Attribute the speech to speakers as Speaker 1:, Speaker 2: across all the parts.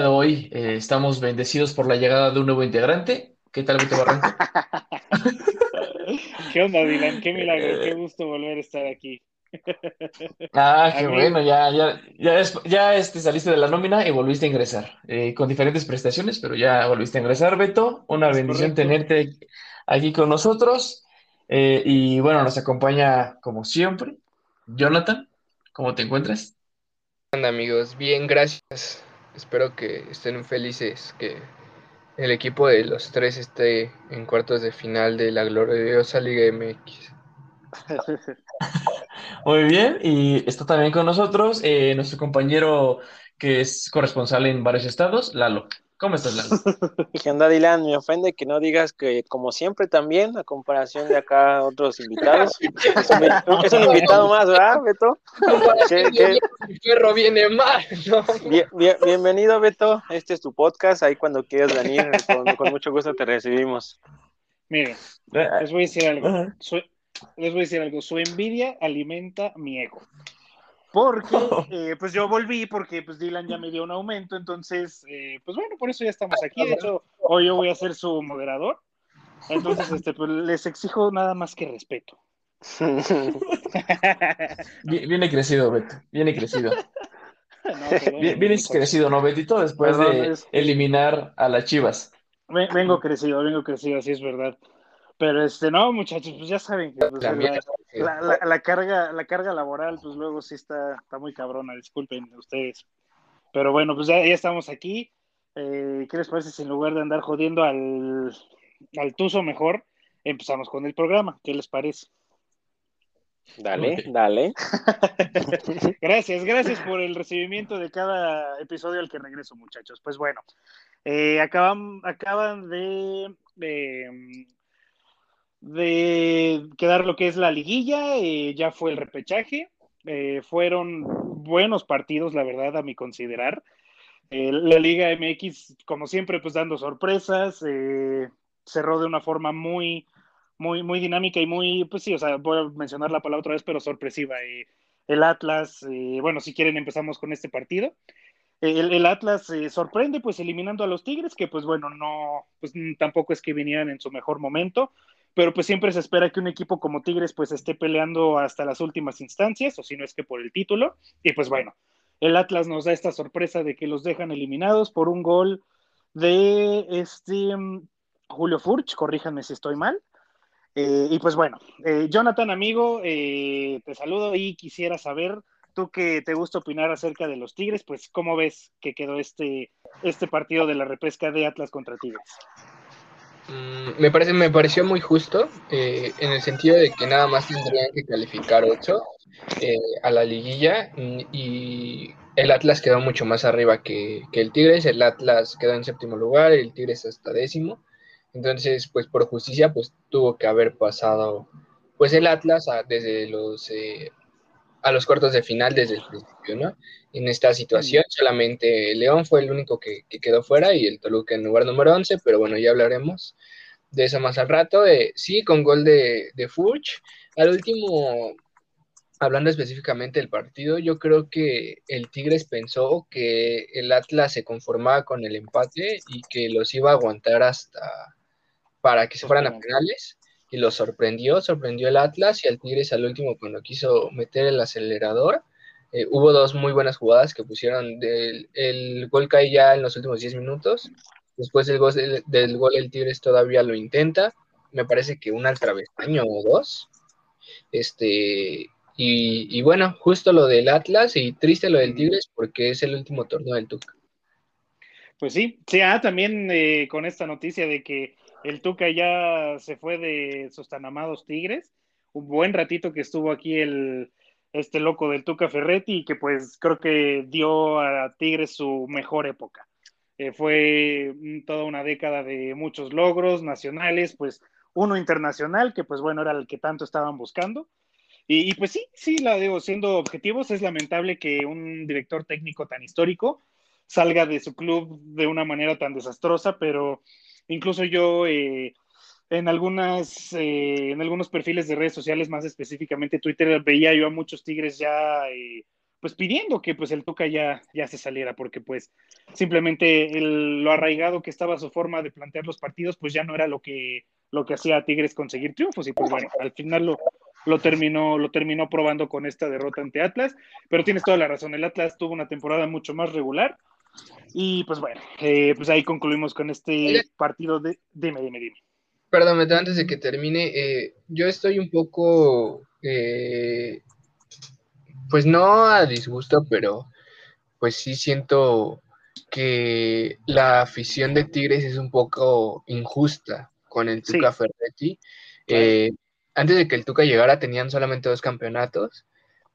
Speaker 1: de hoy eh, estamos bendecidos por la llegada de un nuevo integrante. ¿Qué tal, Vito Barranco?
Speaker 2: ¿Qué onda, Dylan? Qué milagro, qué gusto volver a estar aquí.
Speaker 1: Ah, qué bueno, ya, ya, ya, es- ya, este, saliste de la nómina y volviste a ingresar, eh, con diferentes prestaciones, pero ya volviste a ingresar, Beto. Una
Speaker 2: Es
Speaker 1: bendición
Speaker 2: correcto.
Speaker 1: tenerte aquí con nosotros. Eh, y bueno, nos acompaña como siempre, Jonathan. ¿Cómo te encuentras?
Speaker 3: onda, amigos? Bien, gracias. Espero que estén felices, que el equipo de los tres esté en cuartos de final de la gloriosa Liga MX.
Speaker 1: Muy bien, y está también con nosotros eh, nuestro compañero que es corresponsal en varios estados, Lalo. ¿Cómo estás, Lalo?
Speaker 4: ¿Qué onda, Dylan? Me ofende que no digas que, como siempre, también, a comparación de acá otros invitados. Es un, es un invitado más, ¿verdad, Beto? ¿Qué- qué?
Speaker 3: Mi perro viene mal, ¿no?
Speaker 4: Bien- bien- bienvenido, Beto. Este es tu podcast. Ahí cuando quieras venir, con, con mucho gusto te recibimos.
Speaker 2: Miren, les voy a decir algo. Su- les voy a decir algo. Su envidia alimenta mi ego. Porque, eh, pues yo volví porque pues Dylan ya me dio un aumento, entonces, eh, pues bueno, por eso ya estamos aquí. De hecho, hoy yo voy a ser su moderador. Entonces, este, pues les exijo nada más que respeto.
Speaker 1: Viene crecido, Beto, viene crecido.
Speaker 2: No, perdón,
Speaker 1: Bien- Vienes
Speaker 2: muchachos.
Speaker 1: crecido, ¿no, Betito? Después
Speaker 2: Perdón,
Speaker 1: de
Speaker 2: es-
Speaker 1: eliminar a las Chivas.
Speaker 2: Ve- Vengo crecido, vengo crecido, así es verdad. Pero este, no, muchachos, pues ya saben que pues,
Speaker 3: La
Speaker 2: la, carga, la carga laboral, pues luego sí está, está muy cabrona, disculpen ustedes. Pero bueno, pues ya, ya estamos aquí. Eh, ¿Qué les parece si en lugar de andar jodiendo al, al Tuzo mejor, empezamos con el programa? ¿Qué les parece?
Speaker 4: Dale, dale.
Speaker 2: Gracias, gracias por el recibimiento de cada episodio al que regreso, muchachos. Pues bueno, eh, acaban, acaban de, de, de quedar lo que es la liguilla, eh, ya fue el repechaje, eh, fueron buenos partidos, la verdad, a mi considerar. Eh, la Liga MX, como siempre, pues dando sorpresas, cerró de una forma muy, muy, muy dinámica y muy, pues sí, o sea, voy a mencionar la palabra otra vez, pero sorpresiva. el Atlas, bueno, si quieren empezamos con este partido. El, Atlas sorprende pues eliminando a los Tigres, que pues bueno, no, pues tampoco es que vinieran en su mejor momento, pero pues siempre se espera que un equipo como Tigres pues esté peleando hasta las últimas instancias, o si no es que por el título, y pues bueno, el Atlas nos da esta sorpresa de que los dejan eliminados por un gol de este mm, Julio Furch, corríjanme si estoy mal. Eh, y pues bueno, eh, Jonathan, amigo, eh, te saludo y quisiera saber, tú que te gusta opinar acerca de los Tigres, pues cómo ves que quedó este, este partido de la repesca de Atlas contra Tigres.
Speaker 3: Mm, Me parece, me pareció muy justo, eh, en el sentido de que nada más tendrían que calificar ocho eh, a la liguilla y el Atlas quedó mucho más arriba que, que el Tigres, el Atlas quedó en séptimo lugar, el Tigres hasta décimo, entonces pues por justicia pues tuvo que haber pasado pues el Atlas a- desde los eh, a los cuartos de final desde el principio, ¿no? En esta situación solamente León fue el único que, que quedó fuera y el Toluca en lugar número 11, pero bueno, ya hablaremos de eso más al rato. Eh, sí, con gol de, de Furch. Al último, hablando específicamente del partido, yo creo que el Tigres pensó que el Atlas se conformaba con el empate y que los iba a aguantar hasta para que se fueran a penales y los sorprendió, sorprendió el Atlas y al Tigres al último cuando quiso meter el acelerador. eh, hubo dos muy buenas jugadas que pusieron del el gol cae ya en los últimos 10 minutos. Después del gol, del, del gol el Tigres todavía lo intenta. Me parece que un al travesaño o dos. Este, y, y bueno, justo lo del Atlas y triste lo del Tigres porque es el último torneo del Tuca.
Speaker 2: Pues sí, sí, ah, también eh, con esta noticia de que el Tuca ya se fue de sus tan amados Tigres, un buen ratito que estuvo aquí el este loco del Tuca Ferretti que pues creo que dio a Tigres su mejor época. Eh, fue mm, toda una década de muchos logros nacionales, pues uno internacional que pues bueno era el que tanto estaban buscando. Y, y pues sí, sí, la digo, siendo objetivos, es lamentable que un director técnico tan histórico salga de su club de una manera tan desastrosa, pero incluso yo eh, en algunas eh, en algunos perfiles de redes sociales, más específicamente Twitter, veía yo a muchos tigres ya eh, pues pidiendo que pues el Tuca ya, ya se saliera, porque pues simplemente el, lo arraigado que estaba su forma de plantear los partidos, pues ya no era lo que, lo que hacía a Tigres conseguir triunfos, y pues bueno, al final lo, lo terminó, lo terminó probando con esta derrota ante Atlas, pero tienes toda la razón, el Atlas tuvo una temporada mucho más regular, y pues bueno, eh, pues ahí concluimos con este partido de, dime, dime, dime.
Speaker 3: Perdón, antes de que termine, eh, yo estoy un poco eh, pues no a disgusto, pero pues sí siento que la afición de Tigres es un poco injusta con el Tuca Ferretti. Eh, antes de que el Tuca llegara tenían solamente dos campeonatos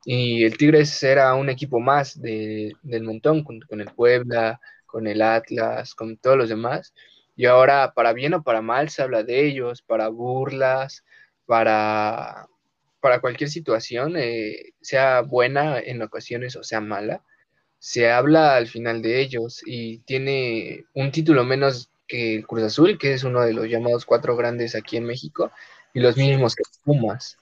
Speaker 3: y el Tigres era un equipo más del montón, con, con el Puebla, con el Atlas, con todos los demás. Y ahora, para bien o para mal, se habla de ellos, para burlas, para para cualquier situación, eh, sea buena en ocasiones o sea mala, se habla al final de ellos y tiene un título menos que el Cruz Azul, que es uno de los llamados cuatro grandes aquí en México, y los mismos que Pumas.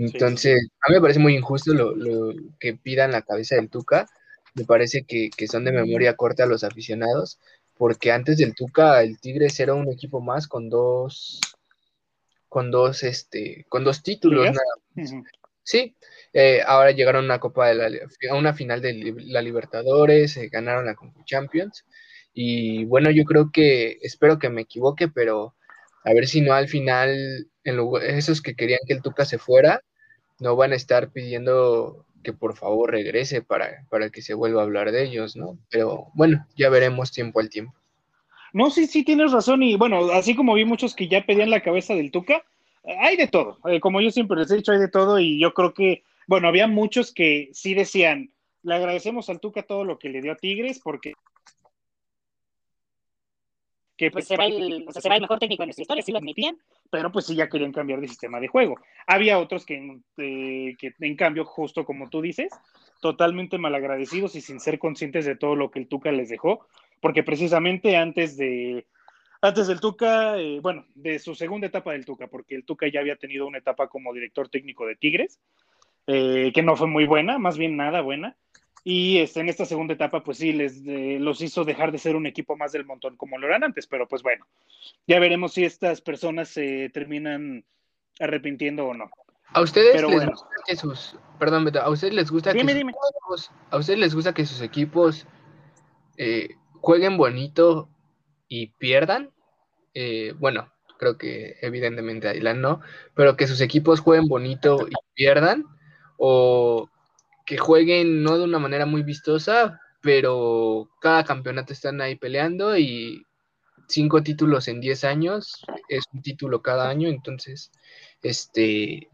Speaker 3: Entonces, a mí me parece muy injusto lo, que pidan la cabeza del Tuca. Me parece que, que, son de memoria corta los aficionados, porque antes del Tuca, el Tigres era un equipo más con dos, con dos, este, con dos títulos nada Sí, eh, ahora llegaron a una Copa de la, a una final de la Libertadores, eh, ganaron la Champions. Y bueno, yo creo que, espero que me equivoque, pero a ver si no al final, en esos que querían que el Tuca se fuera, no van a estar pidiendo que por favor regrese para, para que se vuelva a hablar de ellos, ¿no? Pero bueno, ya veremos tiempo al tiempo.
Speaker 2: No, sí, sí, tienes razón. Y bueno, así como vi muchos que ya pedían la cabeza del Tuca, hay de todo. Eh, como yo siempre les he dicho, hay de todo. Y yo creo que, bueno, había muchos que sí decían, le agradecemos al Tuca todo lo que le dio a Tigres, porque que pues, será, el, mejor técnico de nuestra historia, sí lo admitían, pero pues sí ya querían cambiar de sistema de juego. Había otros que, eh, que en cambio, justo como tú dices, totalmente malagradecidos y sin ser conscientes de todo lo que el Tuca les dejó, porque precisamente antes de antes del Tuca, eh, bueno, de su segunda etapa del Tuca, porque el Tuca ya había tenido una etapa como director técnico de Tigres, eh, que no fue muy buena, más bien nada buena. Y este, en esta segunda etapa, pues sí, les eh, los hizo dejar de ser un equipo más del montón como lo eran antes, pero pues bueno, ya veremos si estas personas se terminan arrepintiendo o no.
Speaker 3: A ustedes les gusta que sus, perdón, a ustedes les gusta que a ustedes les gusta que sus equipos jueguen bonito y pierdan, eh, bueno, creo que evidentemente Dylan no, pero que sus equipos jueguen bonito y pierdan, o que jueguen no de una manera muy vistosa, pero cada campeonato están ahí peleando y cinco títulos en diez años es un título cada año, entonces, este,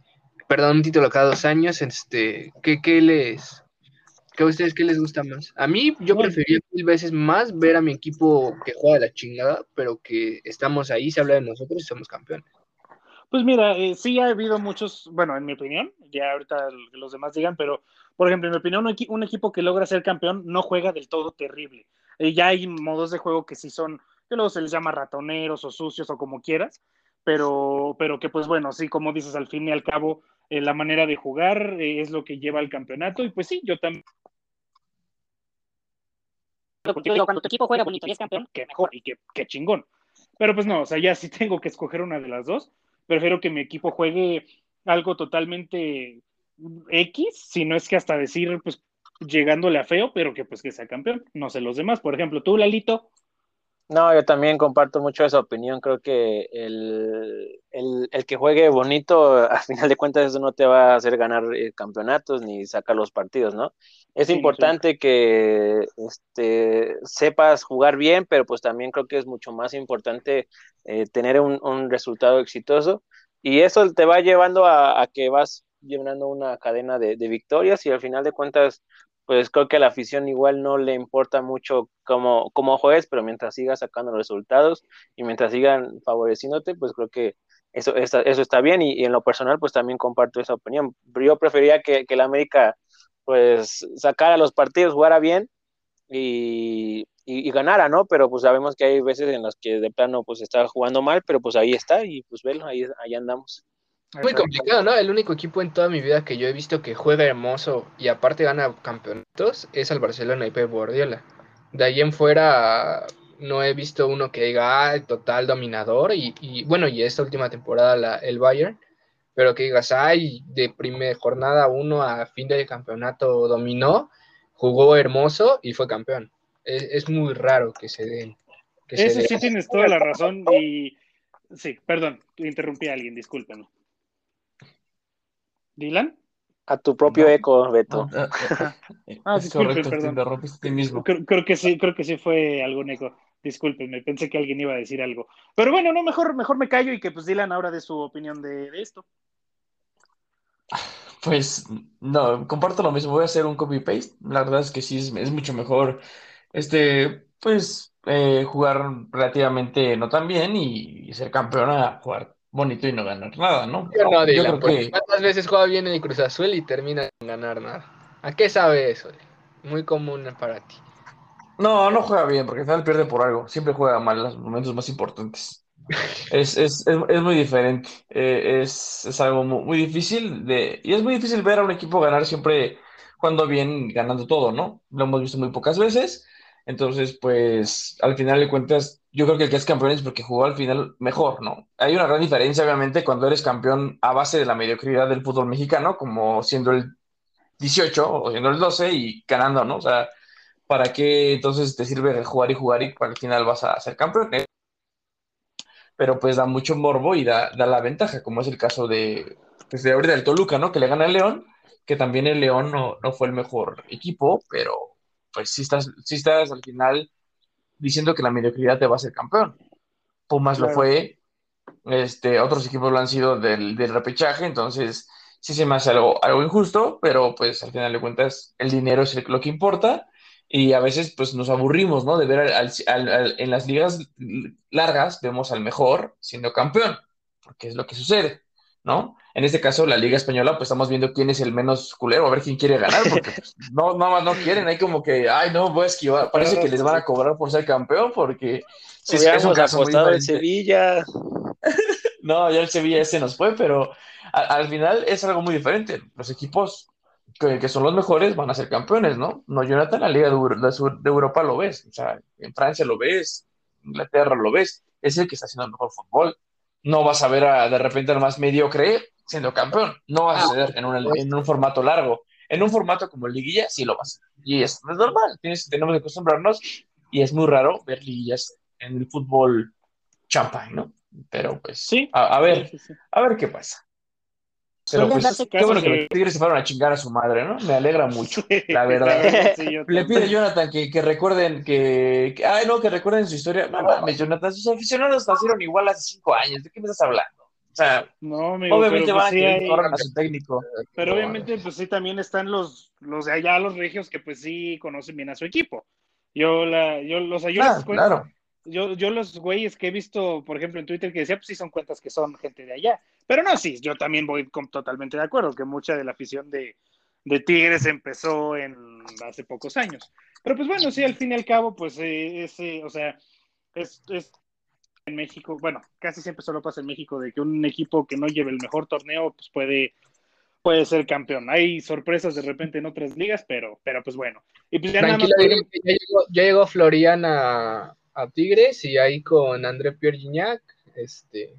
Speaker 3: perdón, un título cada dos años, este, ¿qué, qué les, ¿Qué a ustedes qué les gusta más? A mí yo prefería mil veces más ver a mi equipo que juega la chingada, pero que estamos ahí, se habla de nosotros y somos campeones.
Speaker 2: Pues mira, eh, sí ha habido muchos, bueno, en mi opinión, ya ahorita los demás digan, pero por ejemplo, en mi opinión, un, equipo que logra ser campeón no juega del todo terrible. Eh, ya hay modos de juego que sí son, que luego se les llama ratoneros o sucios o como quieras, pero, pero que pues bueno, sí, como dices, al fin y al cabo, eh, la manera de jugar es lo que lleva al campeonato y pues sí, yo también cuando tu equipo juega bonito y es campeón, que mejor y que, chingón. Pero pues no, o sea, ya si tengo que escoger una de las dos, prefiero que mi equipo juegue algo totalmente X, si no es que hasta decir, pues llegándole a feo, pero que pues que sea campeón. No sé los demás. Por ejemplo, tú, Lalito,
Speaker 4: no, yo también comparto mucho esa opinión. Creo que el, el, que juegue bonito, a final de cuentas, eso no te va a hacer ganar eh, campeonatos ni sacar los partidos, ¿no? Es importante que este, sepas jugar bien, pero pues también creo que es mucho más importante eh, tener un, un, resultado exitoso. Y eso te va llevando a, a que vas llenando una cadena de, de victorias y al final de cuentas pues creo que a la afición igual no le importa mucho cómo, cómo juegues, pero mientras sigas sacando resultados y mientras sigan favoreciéndote, pues creo que eso, eso, está bien y, en lo personal pues también comparto esa opinión. Yo prefería que, que el América pues sacara los partidos, jugara bien y, y, ganara, ¿no? Pero pues sabemos que hay veces en las que de plano pues está jugando mal, pero pues ahí está y pues velo, ahí, ahí andamos.
Speaker 3: Muy complicado, ¿no? El único equipo en toda mi vida que yo he visto que juega hermoso y aparte gana campeonatos es el Barcelona y Pep Guardiola. De ahí en fuera no he visto uno que diga, ah, total dominador y, bueno, y esta última temporada el Bayern, pero que digas, ay, de primera jornada uno a fin de campeonato dominó, jugó hermoso y fue campeón. Es, muy raro que se den.
Speaker 2: Eso sí tienes toda la razón y sí, perdón, interrumpí a alguien, discúlpeme. ¿Dylan?
Speaker 4: A tu propio eco, Beto.
Speaker 2: ah, disculpen, perdón. mismo. Creo, que sí, creo que sí fue algún eco. Discúlpenme, pensé que alguien iba a decir algo. Pero bueno, no, mejor, mejor me callo y que pues Dylan ahora de su opinión de, esto.
Speaker 1: Pues no, comparto lo mismo, voy a hacer un copy-paste. La verdad es que sí, es, mucho mejor este, pues, eh, jugar relativamente no tan bien y, ser campeón a jugar bonito y no ganar nada, ¿no?
Speaker 3: Yo no, Dylan, pues, ¿cuántas veces juega bien en el Cruz Azul y termina sin ganar nada? ¿A qué sabe eso? Muy común para ti.
Speaker 1: No, no juega bien, porque al final pierde por algo. Siempre juega mal en los momentos más importantes. Es, es, es, es muy diferente. Eh, es, es, algo muy, difícil de. Y es muy difícil ver a un equipo ganar siempre jugando bien, ganando todo, ¿no? Lo hemos visto muy pocas veces. Entonces, pues, al final de cuentas, yo creo que el que es campeón es porque jugó al final mejor, ¿no? Hay una gran diferencia, obviamente, cuando eres campeón a base de la mediocridad del fútbol mexicano, como siendo el 18 o siendo el 12 y ganando, ¿no? O sea ¿para qué entonces te sirve jugar y jugar y al final vas a ser campeón? Pero pues da mucho morbo y da, la ventaja, como es el caso de, pues de ahorita del Toluca, ¿no? Que le gana al León, que también el León no, fue el mejor equipo, pero pues sí estás, sí estás al final diciendo que la mediocridad te va a ser campeón. Pumas lo fue, este, otros equipos lo han sido del, del repechaje, entonces sí se me hace algo, algo injusto, pero pues al final de cuentas el dinero es lo que importa y a veces pues nos aburrimos, ¿no? De ver al, en las ligas largas vemos al mejor siendo campeón, porque es lo que sucede, ¿no? En este caso, la Liga Española, pues estamos viendo quién es el menos culero, a ver quién quiere ganar, porque pues, no, no, no quieren, hay como que, ay, no, voy a esquivar, parece que les van a cobrar por ser campeón, porque
Speaker 4: si es un apostado en Sevilla.
Speaker 1: no, ya el Sevilla ese nos fue, pero al final es algo muy diferente. Los equipos que, son los mejores van a ser campeones, ¿no? No, Jonathan, la Liga de, Europa lo ves, o sea, en Francia lo ves, Inglaterra lo ves, es el que está haciendo el mejor fútbol. No vas a ver de repente al más mediocre siendo campeón, no va a suceder en un, en un formato largo. En un formato como Liguilla sí lo vas a hacer. Y es, normal, tienes, tenemos que acostumbrarnos y es muy raro ver liguillas en el fútbol champagne, ¿no? Pero pues, sí, a, ver, a ver qué pasa. Pero pues, qué bueno que los Tigres se fueron a chingar a su madre, ¿no? Me alegra mucho, la verdad. Le pide a Jonathan que, que recuerden que, Ay, no, que recuerden su historia. No mames, Jonathan, sus aficionados nacieron igual hace cinco años. ¿De qué me estás hablando? O sea,
Speaker 2: no,
Speaker 1: obviamente van a pues a su técnico.
Speaker 2: Pero obviamente, pues sí, también están los, los de allá, los regios, que pues sí conocen bien a su equipo. Yo, la, yo, los yo
Speaker 1: ah, claro
Speaker 2: yo, yo los güeyes que he visto, por ejemplo, en Twitter que decía, pues sí son cuentas que son gente de allá. Pero no, sí, yo también voy totalmente de acuerdo que mucha de la afición de, Tigres empezó en hace pocos años. Pero pues bueno, sí, al fin y al cabo, pues eh, ese, o sea, es, es en México, bueno, casi siempre solo pasa en México de que un equipo que no lleve el mejor torneo, pues puede, puede ser campeón. Hay sorpresas de repente en otras ligas, pero, pero pues bueno. Y pues ya, nada más...
Speaker 3: ya, llegó, Florian a, a Tigres y ahí con André Pierre Gignac, este,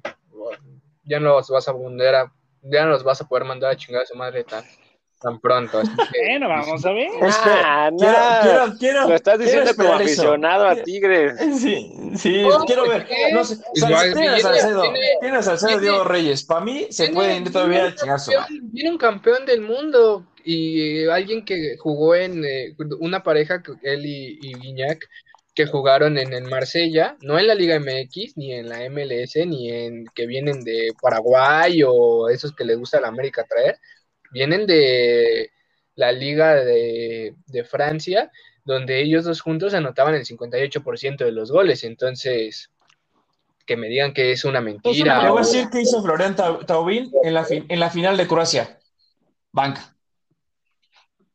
Speaker 3: ya no los vas a poner a, ya no los vas a poder mandar a chingar a su madre tan, tan pronto.
Speaker 2: bueno, vamos a ver.
Speaker 4: Ah, quiero, quiero, Lo estás diciendo como aficionado a Tigres.
Speaker 1: Sí, sí, quiero ver. No sé, tiene a Salcedo, tiene a Salcedo Diego Reyes. Para mí se puede ir todavía a chingar su madre.
Speaker 3: Viene un campeón del mundo y alguien que jugó en eh, una pareja, él y, y Guiñac, que jugaron en el Marsella, no en la Liga MX, ni en la MLS, ni en que vienen de Paraguay o esos que les gusta la América traer, vienen de la Liga de, Francia, donde ellos dos juntos anotaban el 58% de los goles, entonces que me digan que es una mentira.
Speaker 1: Le voy a decir que hizo Florian Taubín en la, en la final de Croacia. Banca.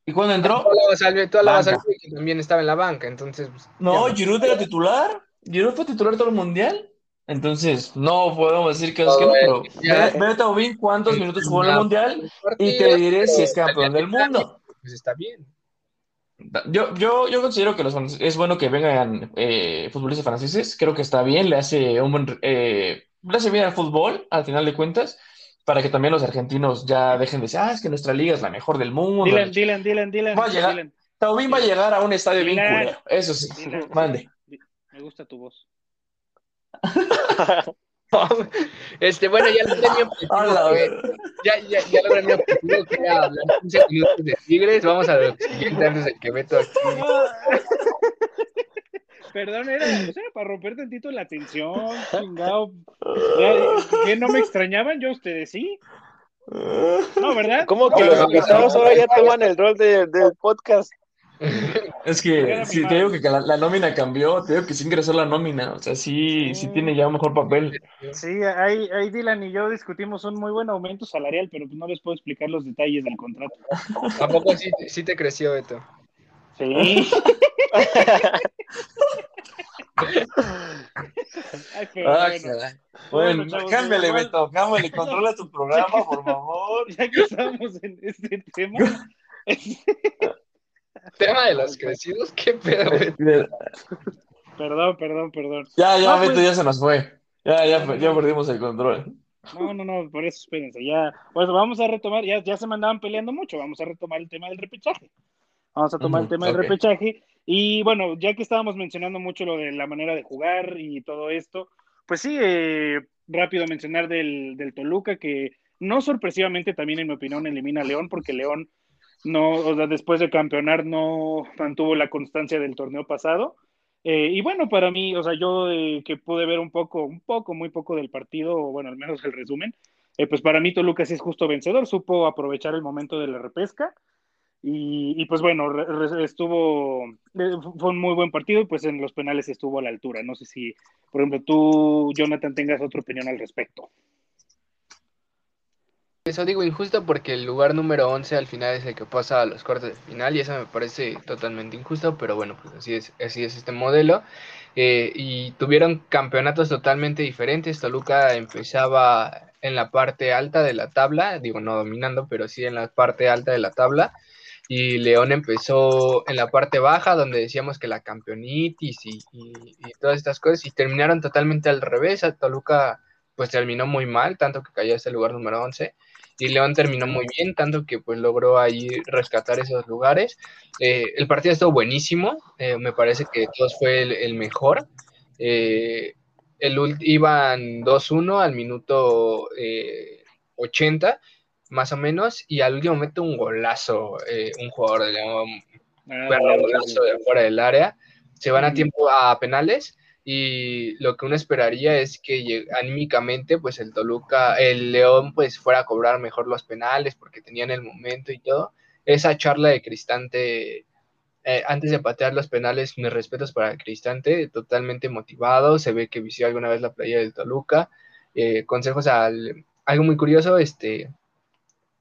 Speaker 1: ¿Y cuándo entró?
Speaker 3: Toda la que también estaba en la banca, entonces. Pues,
Speaker 1: no, Giroud era titular. Giroud fue titular todo el mundial. Entonces, no podemos decir que es que no, pero ve, ve Taubín cuántos minutos jugó en el Mundial y te diré si es campeón del mundo.
Speaker 3: Pues está bien.
Speaker 1: Yo, yo, yo considero que los es bueno que vengan eh, futbolistas franceses. Creo que está bien, le hace un buen, eh, le hace bien al fútbol, al final de cuentas, para que también los argentinos ya dejen de decir, ah, es que nuestra liga es la mejor del mundo.
Speaker 2: Dylan, Dylan, Dylan, Dylan.
Speaker 1: Va a llegar.
Speaker 2: Dylan,
Speaker 1: Taubín va a llegar a un estadio bien culero, eso sí.
Speaker 2: Dylan.
Speaker 1: Mande.
Speaker 2: Me gusta tu voz.
Speaker 3: Este, bueno, ya lo tenía objetivo, ya, ya, ya logré mi objetivo, que era hablar 15 minutos de Tigres. Vamos a siguiente antes de que Beto aquí.
Speaker 2: Perdón, era, o sea, para romper tantito la tensión, chingado. ¿Que no me extrañaban? Yo ustedes sí. No, ¿verdad?
Speaker 4: ¿Cómo que los invitados ahora ya toman el rol de- del podcast?
Speaker 1: Es que sí, te digo que la, la nómina cambió, te digo que sí ingresó la nómina, o sea, sí, sí tiene ya un mejor papel.
Speaker 2: Sí, ahí, ahí Dylan y yo discutimos un muy buen aumento salarial, pero pues no les puedo explicar los detalles del contrato.
Speaker 3: ¿A poco sí, sí te creció, Beto?
Speaker 2: Sí.
Speaker 1: Ah,
Speaker 2: bueno. Bueno,
Speaker 1: cámbiale,
Speaker 2: igual-
Speaker 1: Beto, cámbiale, controla tu programa, por favor.
Speaker 2: ya que estamos en este tema,
Speaker 3: Tema de los crecidos, ¿qué pedo,
Speaker 2: perdón, perdón, perdón.
Speaker 1: Ya, ya,
Speaker 2: No,
Speaker 1: Beto,
Speaker 2: pues-
Speaker 1: ya se nos fue. Ya, ya, ya perdimos el control.
Speaker 2: No, no, no, por eso espérense, ya, pues vamos a retomar, ya, ya se me andaban peleando mucho, vamos a retomar el tema del repechaje. Vamos a tomar el tema del repechaje. Y bueno, ya que estábamos mencionando mucho lo de la manera de jugar y todo esto, pues sí, eh, rápido mencionar del, del Toluca, que no sorpresivamente también en mi opinión elimina a León, porque León no, o sea, después de campeonar no mantuvo la constancia del torneo pasado. Eh, y bueno, para mí, o sea, yo eh, que pude ver un poco, un poco, muy poco del partido, o bueno, al menos el resumen, eh, pues para mí Toluca sí es justo vencedor, supo aprovechar el momento de la repesca. Y, y pues bueno, re- estuvo, fue un muy buen partido y pues en los penales estuvo a la altura. No sé si, por ejemplo, tú, Jonathan, tengas otra opinión al respecto.
Speaker 3: Eso digo injusto porque el lugar número 11 al final es el que pasa a los cuartos de final y eso me parece totalmente injusto, pero bueno, pues así es, así es este modelo. Eh, y tuvieron campeonatos totalmente diferentes. Toluca empezaba en la parte alta de la tabla, digo no dominando, pero sí en la parte alta de la tabla. Y León empezó en la parte baja, donde decíamos que la campeonitis y, y- todas estas cosas, y terminaron totalmente al revés. Toluca pues terminó muy mal, tanto que cayó hasta el lugar número 11 y León terminó muy bien, tanto que pues logró ahí rescatar esos lugares. Eh, el partido estuvo buenísimo, eh, me parece que todos fue el, el mejor. Eh, el, iban 2-1 al minuto eh, 80, más o menos, y al último momento un golazo, un jugador de León,
Speaker 2: Ah, vale,
Speaker 3: golazo de fuera del área. Se van a
Speaker 2: Ujú.
Speaker 3: tiempo a penales y lo que uno esperaría es que anímicamente pues el Toluca, el León pues fuera a cobrar mejor los penales porque tenían el momento y todo. Esa charla de Cristante eh, antes de patear los penales, mis respetos para Cristante, totalmente motivado, se ve que vició alguna vez la playa del Toluca. Eh, consejos al algo muy curioso, este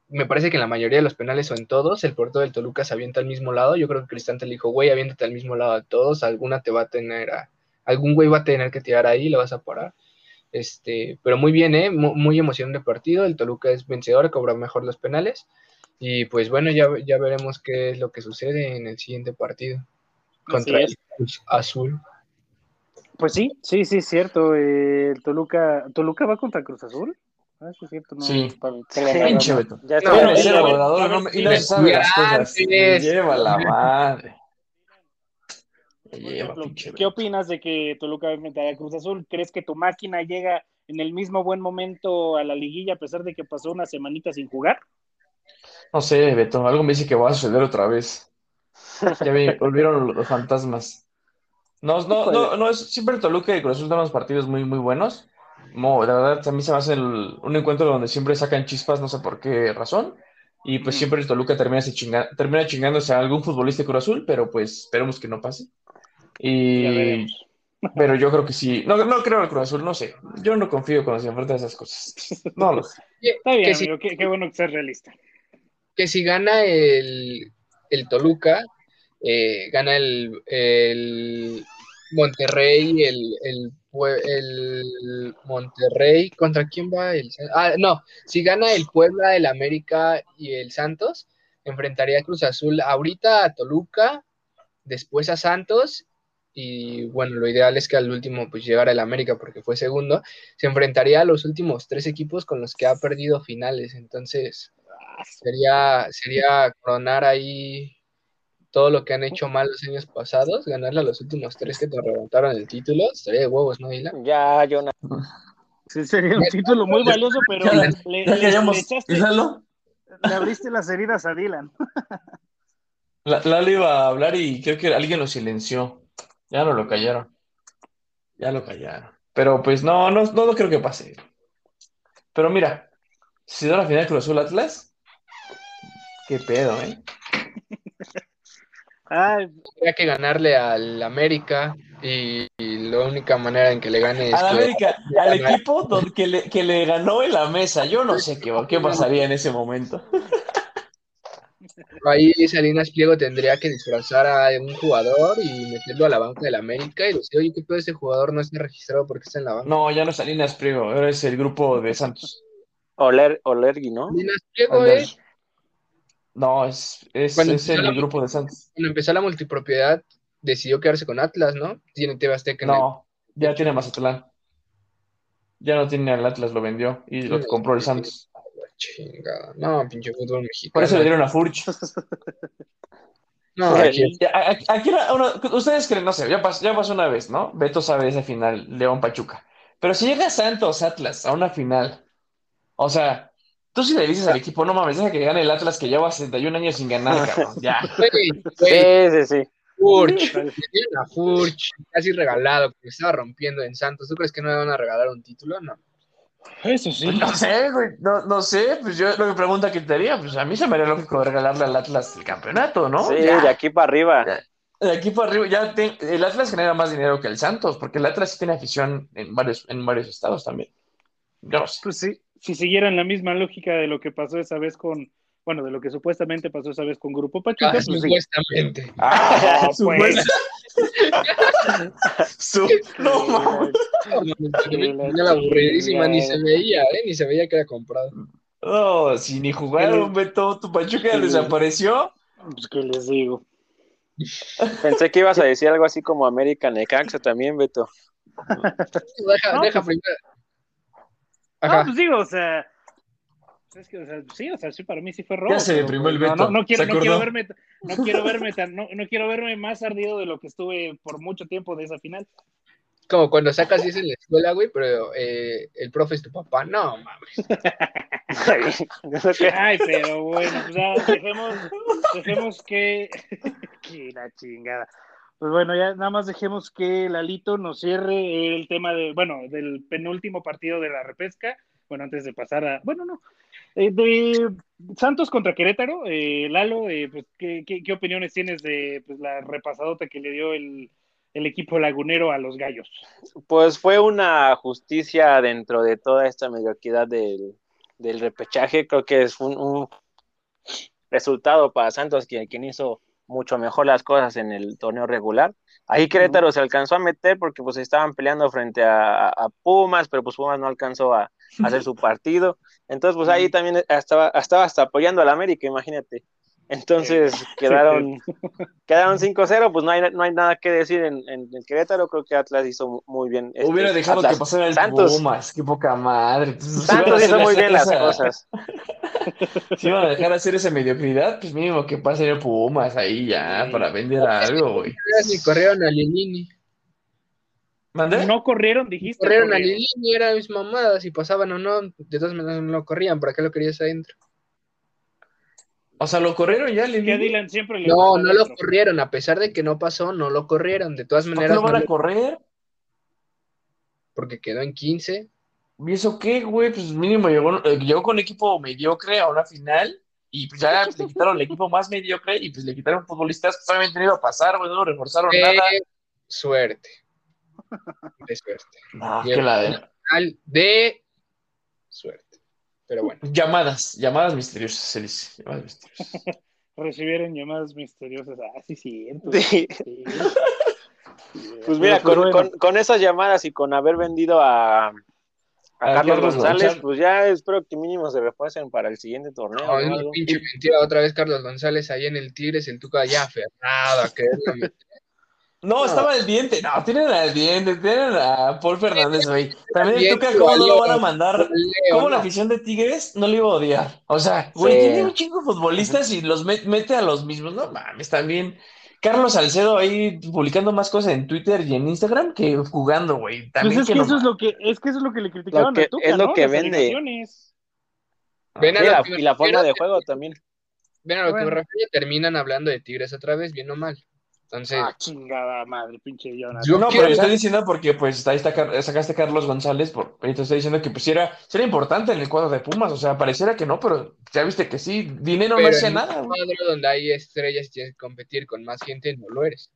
Speaker 3: me parece que en la mayoría de los penales o en todos, el portero del Toluca se avienta al mismo lado. Yo creo que Cristante le dijo, güey, aviéntate al mismo lado de todos, alguna te va a tener a, algún güey va a tener que tirar ahí, lo vas a parar. Este, pero muy bien, ¿eh? Mu- muy emocionante el partido. El Toluca es vencedor, cobra mejor los penales. Y pues bueno, ya, ya veremos qué es lo que sucede en el siguiente partido contra el. Cruz Azul.
Speaker 2: Pues sí, sí, sí, es cierto. eh, el Toluca, ¿Toluca va contra Cruz Azul? Ah, sí, es cierto. No,
Speaker 1: Sí.
Speaker 4: Ya está.
Speaker 1: no no se sabe las cosas. Lleva la madre. Me
Speaker 2: Por
Speaker 1: lleva,
Speaker 2: ejemplo,
Speaker 1: pinche
Speaker 2: ¿qué opinas de que Toluca va a enfrentar a Cruz Azul? ¿Crees que tu máquina llega en el mismo buen momento a la liguilla a pesar de que pasó una semanita sin jugar?
Speaker 1: No sé, Beto, algo me dice que va a suceder otra vez. Ya me volvieron los fantasmas. No, no, no, no, es siempre Toluca y Cruz Azul dan unos partidos muy, muy buenos. Mo, la verdad, a mí se me hace el- un encuentro donde siempre sacan chispas, no sé por qué razón. Y pues
Speaker 2: Mm.
Speaker 1: siempre el Toluca termina, se chinga- termina chingándose a algún futbolista de Cruz Azul, pero pues esperemos que no pase. Y, pero yo creo que sí. No, no creo en el Cruz Azul, no sé. Yo no confío cuando se enfrentan esas cosas. No lo sé.
Speaker 2: Está bien, amigo, qué, qué bueno que seas realista.
Speaker 3: que si gana el, el Toluca, eh, gana el, el Monterrey, el, el el Monterrey, ¿contra quién va el Ah, no, si gana el Puebla, el América y el Santos, enfrentaría a Cruz Azul ahorita a Toluca, después a Santos y bueno, lo ideal es que al último pues llegara el América porque fue segundo, se enfrentaría a los últimos tres equipos con los que ha perdido finales, entonces sería, sería coronar ahí todo lo que han hecho mal los años pasados, ganarle a los últimos tres que te arrebataron el título, estaría de huevos, ¿no, Hila?
Speaker 4: Ya, Jonathan.
Speaker 2: Sí, sería un título muy valioso, pero
Speaker 1: Ya,
Speaker 2: le,
Speaker 1: ya
Speaker 2: le- echaste- abriste las heridas a Dylan.
Speaker 1: La- Lalo iba a hablar y creo que alguien lo silenció. Ya no lo callaron. Ya lo callaron. Pero pues no, no, no, no creo que pase. Pero mira, si da la final Cruz Azul Atlas, qué pedo, ¿eh?
Speaker 2: Ay,
Speaker 3: Tendría que ganarle al América y, y la única manera en que le gane es
Speaker 1: Al
Speaker 3: que
Speaker 1: América, al equipo que le, que le ganó en la mesa. Yo no sé qué, qué pasaría en ese momento.
Speaker 3: ahí Salinas Pliego tendría que disfrazar a un jugador y meterlo a la banca del América y decir, oye, ¿qué pedo este jugador no está registrado porque está en la banca?
Speaker 1: No, ya no es Salinas Priego, ahora es el grupo de Santos.
Speaker 4: Oler, Olergui, ¿no?
Speaker 3: Salinas Pliego, eh,
Speaker 1: No, es, es, es el
Speaker 3: la-
Speaker 1: grupo de Santos.
Speaker 3: cuando empezó la multipropiedad decidió quedarse con Atlas, ¿no? Tiene TV Azteca en el-
Speaker 1: No, ya tiene Mazatlán. Ya no tiene al Atlas, lo vendió y lo compró el Santos.
Speaker 3: Chingada. No, pinche fútbol mexicano.
Speaker 1: Por eso le dieron a Furch.
Speaker 3: No, aquí-
Speaker 1: Ya, a- a- Aquí, era uno- ustedes creen, no sé, ya pasó, ya pasó una vez, ¿no? Beto sabe esa final, León Pachuca. Pero si llega Santos Atlas a una final, o sea, tú si le dices al equipo, no mames, deja que gane el Atlas que lleva 61 años sin ganar, cabrón, ya.
Speaker 4: Sí, sí, sí.
Speaker 3: Furch, le dieron a Furch, casi regalado, que estaba rompiendo en Santos. ¿Tú crees que no le van a regalar un título? No.
Speaker 2: Eso sí.
Speaker 1: Pues no sé, güey, no, no sé, pues yo lo que pregunta que te haría, pues a mí se me haría lógico regalarle al Atlas el campeonato, ¿no?
Speaker 4: Sí,
Speaker 1: Ya.
Speaker 4: de aquí para arriba.
Speaker 1: De aquí para arriba, ya te- el Atlas genera más dinero que el Santos, porque el Atlas sí tiene afición en varios, en varios estados también. Yo no sé.
Speaker 2: Pues sí, si siguieran la misma lógica de lo que pasó esa vez con, bueno, de lo que supuestamente pasó esa vez con Grupo Pachuca,
Speaker 3: Ah,
Speaker 2: pues sí.
Speaker 3: supuestamente.
Speaker 1: Ah,
Speaker 2: pues.
Speaker 1: Su- no mames.
Speaker 3: Una aburridísima, ni se veía, ¿eh? Ni se veía que era comprado.
Speaker 1: No, si ni jugaron, Beto, tu Pachuca desapareció.
Speaker 2: Pues qué les digo.
Speaker 4: Pensé que ibas a decir algo así como América Necaxa también, Beto.
Speaker 3: Deja,
Speaker 2: No,
Speaker 3: deja
Speaker 2: pues-
Speaker 3: primero.
Speaker 2: No,
Speaker 3: Ajá.
Speaker 2: pues digo, o sea, es que, o sea, sí, o sea, sí, para mí sí fue robo.
Speaker 1: Ya se deprimió el
Speaker 2: no,
Speaker 1: Beto,
Speaker 2: No, no quiero,
Speaker 1: ¿se
Speaker 2: no quiero verme, no quiero verme tan, no, no quiero verme más ardido de lo que estuve por mucho tiempo de esa final.
Speaker 3: Como cuando sacas 10 en la escuela, güey, pero eh, el profe es tu papá. No, mames.
Speaker 2: Ay, pero bueno, pues dejemos, dejemos que, que la chingada. Pues bueno, ya nada más dejemos que Lalito nos cierre el tema de, bueno, del penúltimo partido de la repesca. Bueno, antes de pasar a, bueno, no, Eh, de Santos contra Querétaro, eh, Lalo, eh, pues, ¿qué, qué, qué opiniones tienes de pues, la repasadota que le dio el, el equipo lagunero a los gallos?
Speaker 4: Pues fue una justicia dentro de toda esta mediocridad del, del repechaje. Creo que es un, un resultado para Santos, quien, quien hizo mucho mejor las cosas en el torneo regular. Ahí Querétaro se alcanzó a meter porque pues estaban peleando frente a, a Pumas, pero pues Pumas no alcanzó a, a hacer su partido. Entonces pues ahí también estaba, estaba hasta apoyando al América, imagínate. Entonces quedaron, quedaron 5-0, pues no hay, no hay nada que decir en, en el Querétaro, creo que Atlas hizo muy bien. este,
Speaker 1: Hubiera dejado
Speaker 4: Atlas.
Speaker 1: que pasara el
Speaker 4: Santos.
Speaker 1: Pumas, qué poca madre. Pues, si
Speaker 4: Santos
Speaker 1: a
Speaker 4: hizo muy bien las cosas.
Speaker 1: Si iban a dejar hacer esa mediocridad, pues mínimo que pase el Pumas ahí ya, para vender algo, güey.
Speaker 3: Ni corrieron a Lilini.
Speaker 1: ¿Mande?
Speaker 2: No corrieron, dijiste.
Speaker 3: Corrieron a
Speaker 2: corrieron.
Speaker 3: Lilini, era mis mamadas, si pasaban o no. De todas maneras no lo corrían, ¿para qué lo querías adentro?
Speaker 1: O sea, lo corrieron ya, Lili.
Speaker 2: Dylan siempre le
Speaker 3: No, no lo corrieron, a pesar de que no pasó, no lo corrieron. De todas
Speaker 1: ¿Por qué
Speaker 3: maneras,
Speaker 1: lo van
Speaker 3: no
Speaker 1: a correr?
Speaker 3: porque quedó en 15.
Speaker 1: ¿Y eso qué, güey? Pues mínimo llegó, eh, llegó con equipo mediocre a una final y pues ya pues, le quitaron el equipo más mediocre y pues le quitaron futbolistas que solamente no iba a pasar, güey, no lo reforzaron
Speaker 3: De
Speaker 1: nada.
Speaker 3: suerte. De suerte.
Speaker 1: Qué ladera.
Speaker 3: Al- De suerte. Pero bueno.
Speaker 1: Llamadas, llamadas misteriosas, se dice. Llamadas misteriosas.
Speaker 2: Recibieron llamadas misteriosas. Ah, sí, sí.
Speaker 4: Sí.
Speaker 2: sí.
Speaker 4: Pues mira,
Speaker 2: Pero,
Speaker 4: con,
Speaker 2: bueno.
Speaker 4: con- con esas llamadas y con haber vendido a, a
Speaker 1: A
Speaker 4: Carlos
Speaker 1: Carlos
Speaker 4: González,
Speaker 1: González.
Speaker 4: pues ya espero que mínimo se refuercen para el siguiente torneo.
Speaker 3: No,
Speaker 4: ¿no?
Speaker 3: es una pinche mentira. Otra vez Carlos González ahí en el Tigres, el Tuca ya aferrado a quererlo meter.
Speaker 1: No, estaba el diente. No, tienen al diente, tienen a Paul Fernández, güey. También el
Speaker 3: Bien,
Speaker 1: Tuca, ¿cómo no lo van a mandar? ¿Cómo la afición de Tigres no le iba a odiar? O sea, güey,
Speaker 4: Sí.
Speaker 1: tiene un chingo de futbolistas y los met- mete a los mismos. No mames, también. Carlos Salcedo ahí publicando más cosas en Twitter y en Instagram que jugando, güey.
Speaker 2: Pues
Speaker 1: También
Speaker 2: es que eso es lo que, es que eso es lo que le criticaban
Speaker 4: Lo que-
Speaker 2: a Tuca,
Speaker 4: es lo
Speaker 2: ¿no?
Speaker 4: que
Speaker 2: Las
Speaker 4: vende.
Speaker 3: Ven a
Speaker 4: la- y la forma de juego también.
Speaker 3: Ven a lo que me refiero, terminan hablando de Tigres otra vez, bien o mal. Entonces,
Speaker 2: Ah, chingada madre, pinche Jonathan.
Speaker 3: Yo
Speaker 1: No,
Speaker 3: quiero-
Speaker 1: pero estoy diciendo porque pues ahí está, sacaste a Carlos González, por, y te estoy diciendo que pues era, importante en el cuadro de Pumas, o sea, pareciera que no, pero ya viste que sí, dinero no
Speaker 3: pero
Speaker 1: hacía
Speaker 3: en
Speaker 1: nada,
Speaker 3: un
Speaker 1: güey.
Speaker 3: cuadro donde hay estrellas y tienes que competir con más gente, no lo eres.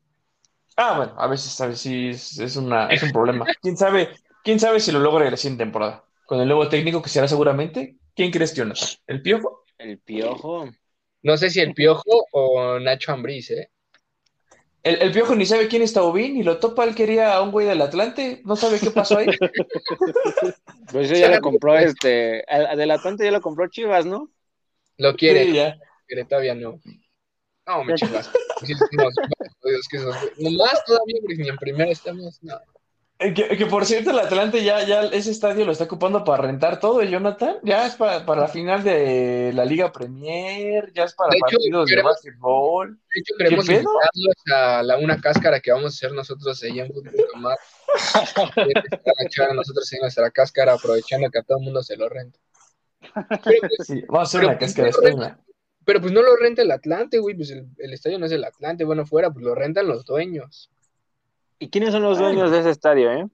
Speaker 1: Ah, bueno, a veces, a veces sí es, es una, es un problema. ¿Quién sabe, quién sabe si lo logra la siguiente temporada? Con el nuevo técnico que será seguramente, ¿quién crees, Jonathan? ¿El Piojo?
Speaker 4: El piojo.
Speaker 3: No sé si el Piojo o Nacho Ambriz, ¿eh?
Speaker 1: El, el Piojo ni sabe quién es Taubín y lo topa, él quería a un güey del Atlante, no sabe qué pasó ahí.
Speaker 4: Pues eso ya lo compró este. al- Del Atlante ya lo compró Chivas, ¿no?
Speaker 3: Lo quiere,
Speaker 1: Sí, ya.
Speaker 3: pero todavía no. No, que esos, güey. Nomás todavía, porque ni en primera estamos. No.
Speaker 1: Eh, Que, que, por cierto, el Atlante ya, ya ese estadio lo está ocupando para rentar todo, ¿eh, Jonathan. Ya es para, para la final de la Liga Premier, ya es para
Speaker 3: De hecho,
Speaker 1: partidos de
Speaker 3: queremos-
Speaker 1: básquetbol.
Speaker 3: De hecho, queremos invitarlos a la, una cáscara que vamos a hacer nosotros ahí en Fútbol nosotros en nuestra cáscara, aprovechando que a todo el mundo se lo renta. Pero pues,
Speaker 1: Sí, vamos a hacer una cáscara.
Speaker 3: primero
Speaker 1: espérame.
Speaker 3: pero, pues, no lo renta el Atlante, güey. Pues el, el estadio no es el Atlante, bueno, fuera, pues lo rentan los dueños.
Speaker 4: ¿Y quiénes son los
Speaker 1: Ay.
Speaker 4: dueños de ese estadio, eh?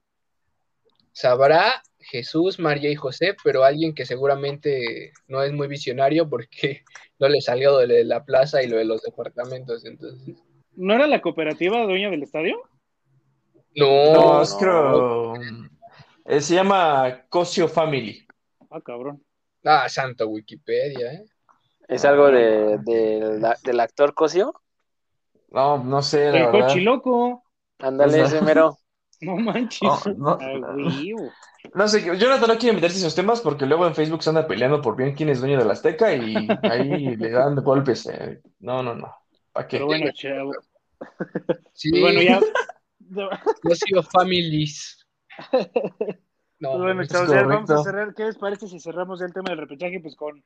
Speaker 3: Sabrá Jesús, María y José, pero alguien que seguramente no es muy visionario porque no le salió de la plaza y lo de los departamentos. Entonces,
Speaker 2: ¿No era la cooperativa dueña del estadio?
Speaker 3: no,
Speaker 1: No, es creo. eh, se llama Cosio Family.
Speaker 2: Ah, cabrón.
Speaker 3: ah, santo Wikipedia, ¿eh?
Speaker 4: ¿Es algo de, de la- del actor Cosio?
Speaker 1: No, no sé, la
Speaker 2: El
Speaker 1: verdad.
Speaker 2: cochiloco.
Speaker 4: Ándale,
Speaker 1: O sea-
Speaker 4: ese mero.
Speaker 2: No manches.
Speaker 1: No, no. No sé, Jonathan no quiere meterse en esos temas porque luego en Facebook se anda peleando por bien quién es dueño de la Azteca y ahí le dan golpes. eh. No, no, no. ¿Para qué?
Speaker 2: Pero bueno, chavo.
Speaker 3: Sí,
Speaker 2: Pues bueno, ya.
Speaker 3: Cosio Families. No,
Speaker 2: Pues bueno,
Speaker 3: es
Speaker 2: chavos, ya vamos a cerrar. ¿Qué les parece si cerramos ya el tema del repechaje? Pues con,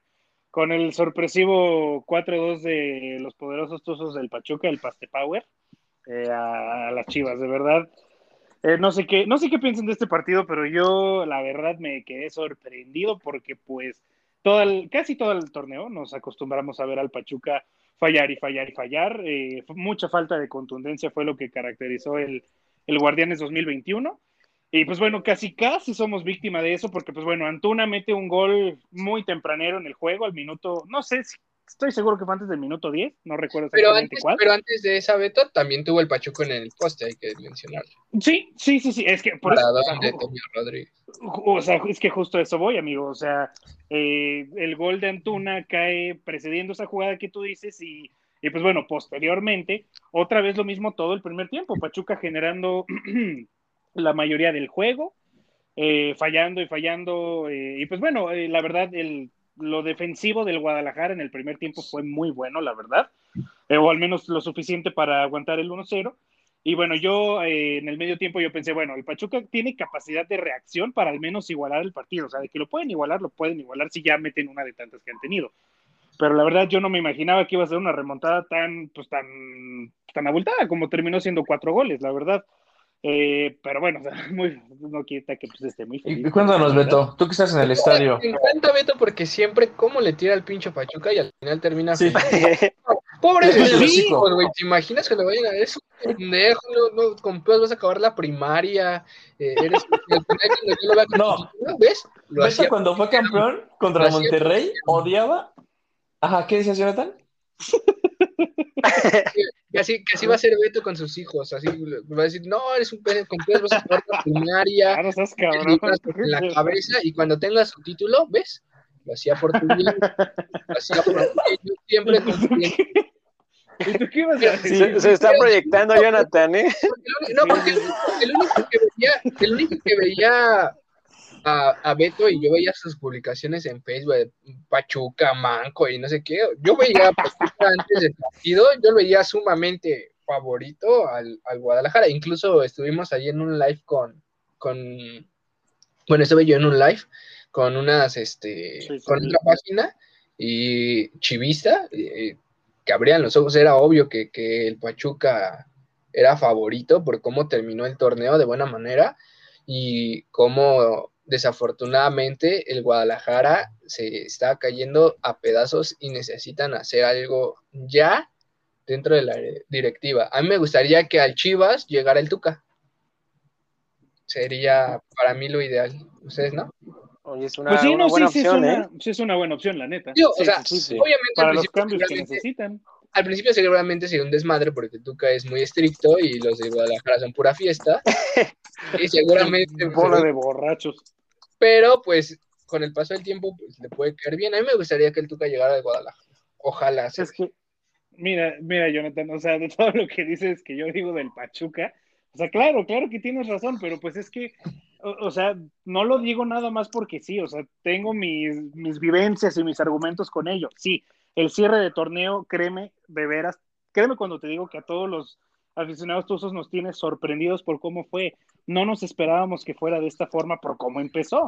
Speaker 2: con el sorpresivo 4-2 de los poderosos Tuzos del Pachuca, el Paste Power, eh, a, las Chivas, de verdad. Eh, no sé qué, no sé qué piensan de este partido, pero yo la verdad me quedé sorprendido porque pues todo el, casi todo el torneo nos acostumbramos a ver al Pachuca fallar y fallar y fallar. Eh, mucha falta de contundencia fue lo que caracterizó el, el Guardianes 2021. Y pues bueno, casi casi somos víctima de eso porque pues bueno, Antuna mete un gol muy tempranero en el juego al minuto, no sé, si- estoy seguro que fue antes del minuto 10, no recuerdo
Speaker 3: Pero
Speaker 2: exactamente
Speaker 3: antes,
Speaker 2: cuál.
Speaker 3: pero antes de esa Beto, también tuvo el Pachuco en el poste, hay que mencionarlo.
Speaker 2: Sí, sí, sí, sí, es que por eso, o sea, es que justo eso voy, amigo, o sea, eh, el gol de Antuna cae precediendo esa jugada que tú dices y, y pues bueno, posteriormente, otra vez lo mismo todo el primer tiempo, Pachuca generando la mayoría del juego, eh, fallando y fallando. eh, y pues bueno, eh, la verdad, el, lo defensivo del Guadalajara en el primer tiempo fue muy bueno, la verdad, eh, o al menos lo suficiente para aguantar el 1-0. Y bueno, yo eh, en el medio tiempo yo pensé, bueno, el Pachuca tiene capacidad de reacción para al menos igualar el partido, o sea, de que lo pueden igualar, lo pueden igualar si ya meten una de tantas que han tenido. Pero la verdad yo no me imaginaba que iba a ser una remontada tan, pues tan, tan abultada como terminó siendo cuatro goles, la verdad. Eh, pero bueno, o sea, muy, no quita que pues, esté muy feliz.
Speaker 1: Y, cuéntanos, Beto, tú que estás en el estadio.
Speaker 3: Me encanta Beto porque siempre cómo le tira al pincho Pachuca y al final termina
Speaker 1: Sí. hocico.
Speaker 3: güey. ¿Te imaginas que le vayan a eso? Pendejo, no, no, con pedos vas a acabar la primaria. eh, eres,
Speaker 1: No.
Speaker 3: ¿Ves? Lo
Speaker 1: Beto
Speaker 3: hacía
Speaker 1: cuando fue campeón contra Monterrey, odiaba. Ajá, ¿qué decías, Jonathan?
Speaker 3: Que así, que así va a ser Beto con sus hijos. Así va a decir, no, eres un pedo, con pedos vas a acabar la primaria.
Speaker 2: Ah, no seas
Speaker 3: el
Speaker 2: cabrón.
Speaker 3: en la cabeza y cuando tengas su título, ¿ves? Lo hacía por tu bien. Lo hacía por tu bien. Yo siempre
Speaker 2: ¿Y tú qué ibas a decir?
Speaker 4: Se, se está proyectando Jonathan, ¿eh?
Speaker 3: No, porque el, el único que veía, el único que veía a, a Beto y yo veía sus publicaciones en Facebook de Pachuca, Manco y no sé qué. Yo veía a Pachuca antes del partido, yo lo veía sumamente favorito al, al Guadalajara. Incluso estuvimos ahí en un live con, con bueno, estuve yo en un live con unas, este,
Speaker 2: Sí, sí,
Speaker 3: con
Speaker 2: sí.
Speaker 3: otra página y Chivista, eh, que abrían los ojos, era obvio que, que el Pachuca era favorito por cómo terminó el torneo de buena manera y cómo desafortunadamente el Guadalajara se está cayendo a pedazos y necesitan hacer algo ya dentro de la directiva. A mí me gustaría que al Chivas llegara el Tuca. Sería para mí lo ideal. ¿Ustedes no?
Speaker 4: Oye, es una,
Speaker 2: Pues sí,
Speaker 4: una
Speaker 2: no, sí,
Speaker 4: buena
Speaker 2: sí, es
Speaker 4: opción,
Speaker 2: una,
Speaker 4: ¿eh?
Speaker 2: sí es una buena opción, la neta.
Speaker 3: Digo,
Speaker 2: Sí,
Speaker 3: o sea,
Speaker 2: sí, sí, sí.
Speaker 3: obviamente
Speaker 2: Para los cambios que necesitan.
Speaker 3: Al principio seguramente sería un desmadre porque Tuca es muy estricto y los de Guadalajara son pura fiesta. y seguramente,
Speaker 2: Bola de borrachos.
Speaker 3: pero pues con el paso del tiempo pues, le puede caer bien. A mí me gustaría que el Tuca llegara de Guadalajara. Ojalá. sea.
Speaker 2: Es que, mira, mira, Jonathan, o sea, de todo lo que dices que yo digo del Pachuca, o sea, claro, claro que tienes razón, pero pues es que, o, o sea, no lo digo nada más porque sí, o sea, tengo mis, mis vivencias y mis argumentos con ello. Sí, el cierre de torneo, créeme, de veras, créeme cuando te digo que a todos los aficionados tuzos nos tiene sorprendidos por cómo fue. No nos esperábamos que fuera de esta forma por cómo empezó.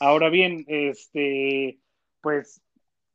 Speaker 2: Ahora bien, este, pues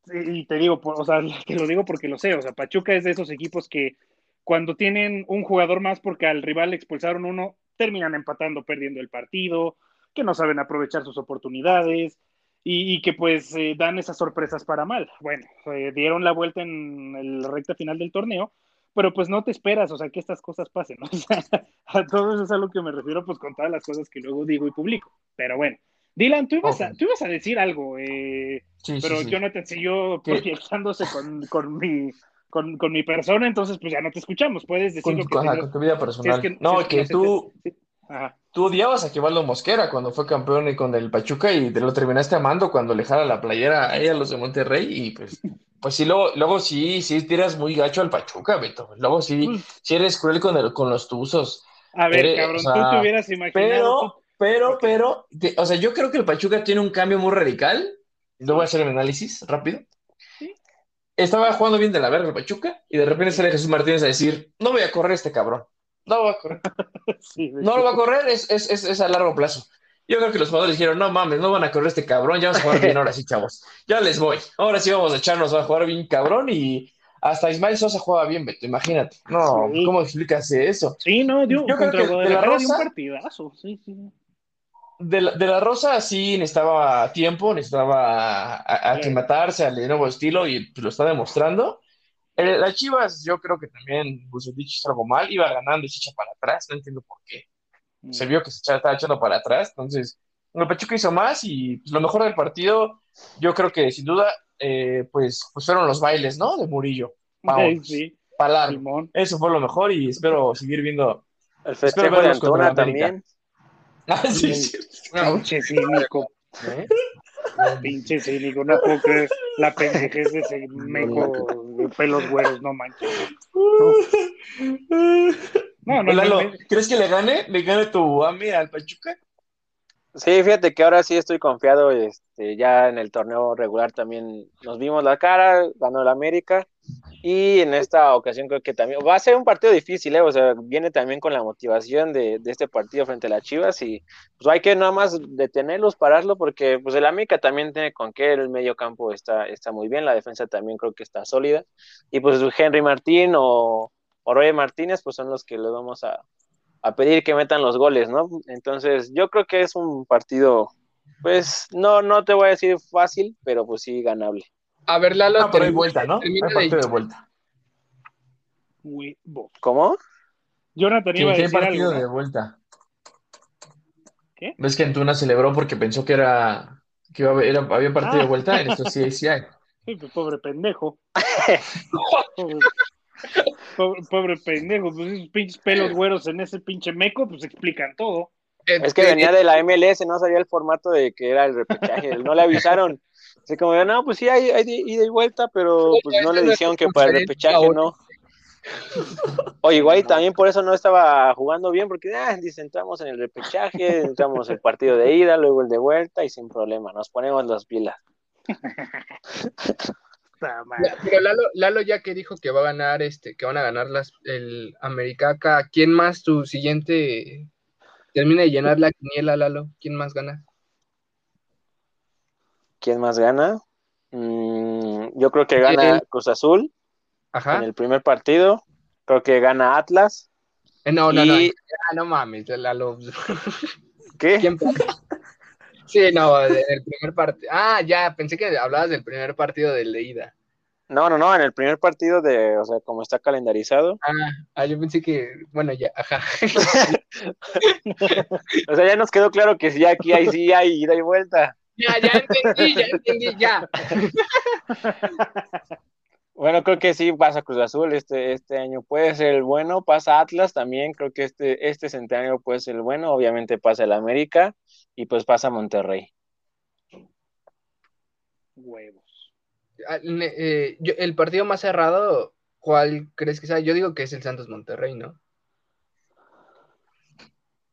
Speaker 2: y te digo, o sea, te lo digo porque lo sé, o sea, Pachuca es de esos equipos que cuando tienen un jugador más porque al rival le expulsaron uno, terminan empatando, perdiendo el partido, que no saben aprovechar sus oportunidades y, y que pues eh, dan esas sorpresas para mal. Bueno, eh, dieron la vuelta en el recta final del torneo, pero pues no te esperas, o sea, que estas cosas pasen, ¿no? O sea, a todo eso es a lo que me refiero, pues con todas las cosas que luego digo y publico. Pero bueno, Dylan, tú ibas, a,
Speaker 1: Ojo.
Speaker 2: tú ibas a decir algo, eh,
Speaker 1: Sí,
Speaker 2: pero
Speaker 1: sí, sí.
Speaker 2: Jonathan siguió proyectándose con, con, mi, con, con mi persona, entonces pues ya no te escuchamos, puedes decir
Speaker 1: Con,
Speaker 2: lo que
Speaker 1: ajá,
Speaker 2: tengas.
Speaker 1: con tu vida
Speaker 2: Si
Speaker 1: personal.
Speaker 2: es que-
Speaker 1: no,
Speaker 2: si es
Speaker 1: que,
Speaker 2: se
Speaker 1: tú,
Speaker 2: te-. Ajá.
Speaker 1: Tú odiabas a Kivaldo Mosquera cuando fue campeón y con el Pachuca y te lo terminaste amando cuando le jala la playera a ella, los de Monterrey y pues, pues sí, luego, luego sí, sí tiras muy gacho al Pachuca, Beto. Luego sí,
Speaker 2: Pues,
Speaker 1: sí eres cruel con, el, con los tuzos.
Speaker 2: A ver,
Speaker 1: Eres-
Speaker 2: cabrón,
Speaker 1: o sea,
Speaker 2: tú te hubieras imaginado.
Speaker 1: Pero, pero, pero, te- o sea, yo creo que el Pachuca tiene un cambio muy radical. Luego voy a hacer el análisis rápido.
Speaker 2: Sí.
Speaker 1: Estaba jugando bien de la verga el Pachuca y de repente sale Jesús Martínez a decir, no voy a correr a este cabrón. No lo voy a correr.
Speaker 2: sí,
Speaker 1: No lo va a correr, es, es, es, es a largo plazo. Yo creo que los jugadores dijeron, no mames, no van a correr este cabrón, ya vamos a jugar bien ahora sí, chavos. Ya les voy. Ahora sí vamos a echarnos a jugar bien cabrón y hasta Ismael Sosa juega bien, Beto, imagínate. No,
Speaker 2: Sí.
Speaker 1: ¿cómo explicas eso?
Speaker 2: Sí, no, dio,
Speaker 1: Yo creo que de la
Speaker 2: Guadalajara dio un
Speaker 1: Rosa-
Speaker 2: partidazo, sí, sí.
Speaker 1: De la, de la Rosa sí necesitaba tiempo, necesitaba aclimatarse al nuevo estilo y lo está demostrando. Eh, las Chivas, yo creo que también Bucetich hizo algo mal, iba ganando y se echa para atrás, no entiendo por qué. Se vio que se echa- estaba echando para atrás, entonces el Pachuca hizo más y pues, lo mejor del partido, yo creo que sin duda, eh, pues, pues fueron los bailes, ¿no? De Murillo. Vamos,
Speaker 2: sí. Simón.
Speaker 1: Eso fue lo mejor y espero seguir viendo.
Speaker 4: El festejo de
Speaker 1: América.
Speaker 4: también.
Speaker 1: Ah, sí, sí.
Speaker 2: Pinche cínico,
Speaker 3: ¿eh?
Speaker 2: pinche cínico, no puedo creer la pendejez de ese meco pelos güeros, no manches. No, no,
Speaker 1: Lalo,
Speaker 2: no, no.
Speaker 1: ¿crees que le gane? ¿Le gane tu AMI al Pachuca?
Speaker 4: Sí, fíjate que ahora sí estoy confiado, este, ya en el torneo regular también nos vimos la cara, ganó el América y en esta ocasión creo que también va a ser un partido difícil, ¿eh? o sea, viene también con la motivación de, de este partido frente a las Chivas y pues hay que nada más detenerlos, pararlo porque pues el América también tiene con qué, el medio campo está, está muy bien, la defensa también creo que está sólida y pues Henry Martín o, o Roger Martínez pues son los que le vamos a, a pedir que metan los goles, ¿no? Entonces, yo creo que es un partido, pues, no, no te voy a decir fácil, pero pues sí ganable.
Speaker 3: A ver, Lalo,
Speaker 1: Ah, pero hay vuelta, ¿no? Hay
Speaker 3: de-
Speaker 1: partido de vuelta.
Speaker 4: ¿Cómo?
Speaker 2: Jonathan iba a decir
Speaker 1: partido
Speaker 2: algo.
Speaker 1: de
Speaker 2: ¿no?
Speaker 1: vuelta.
Speaker 2: ¿Qué?
Speaker 1: ¿Ves que Antuna celebró porque pensó que era que iba a haber- era- había partido de
Speaker 2: Ah.
Speaker 1: vuelta? En esto sí, sí hay.
Speaker 2: Sí, pues, pobre pendejo. Pobre, pobre, pobre pendejo, pues esos pinches pelos güeros en ese pinche meco, pues explican todo.
Speaker 4: Es que venía de la MLS, no sabía el formato de que era el repechaje, no le avisaron. Así como, no, pues sí, hay, ida y vuelta, pero pues no le dijeron que para el repechaje no. Oye, igual también por eso no estaba jugando bien, porque ah, dice, entramos en el repechaje, entramos el partido de ida, luego el de vuelta y sin problema, nos ponemos las pilas.
Speaker 3: Pero Lalo, Lalo, ya que dijo que va a ganar, este, que van a ganar las, el Americaca, ¿quién más tu siguiente termina de llenar la quiniela, Lalo? ¿Quién más gana?
Speaker 4: ¿Quién más gana? Mm, yo creo que gana Cruz Azul
Speaker 3: Ajá.
Speaker 4: en el primer partido. Creo que gana Atlas.
Speaker 3: Eh, no, no, no. Ah, no mames, Lalo.
Speaker 4: ¿Qué?
Speaker 3: ¿Quién Sí, no, el primer partido. Ah, ya, pensé que hablabas del primer partido de leída.
Speaker 4: No, no, no, en el primer partido de, o sea, como está calendarizado.
Speaker 3: Ah, ah yo pensé que, bueno, ya, ajá.
Speaker 4: o sea, ya nos quedó claro que sí, aquí hay, sí hay ida y vuelta.
Speaker 3: Ya, ya entendí, ya entendí, ya.
Speaker 4: Bueno, creo que sí pasa Cruz Azul este, este año. Puede ser el bueno, pasa Atlas también. Creo que este, este centenario puede ser el bueno. Obviamente pasa el América y pues pasa Monterrey.
Speaker 2: Huevos.
Speaker 3: Ah, eh, el partido más cerrado, ¿cuál crees que sea? Yo digo que es el Santos Monterrey, ¿no?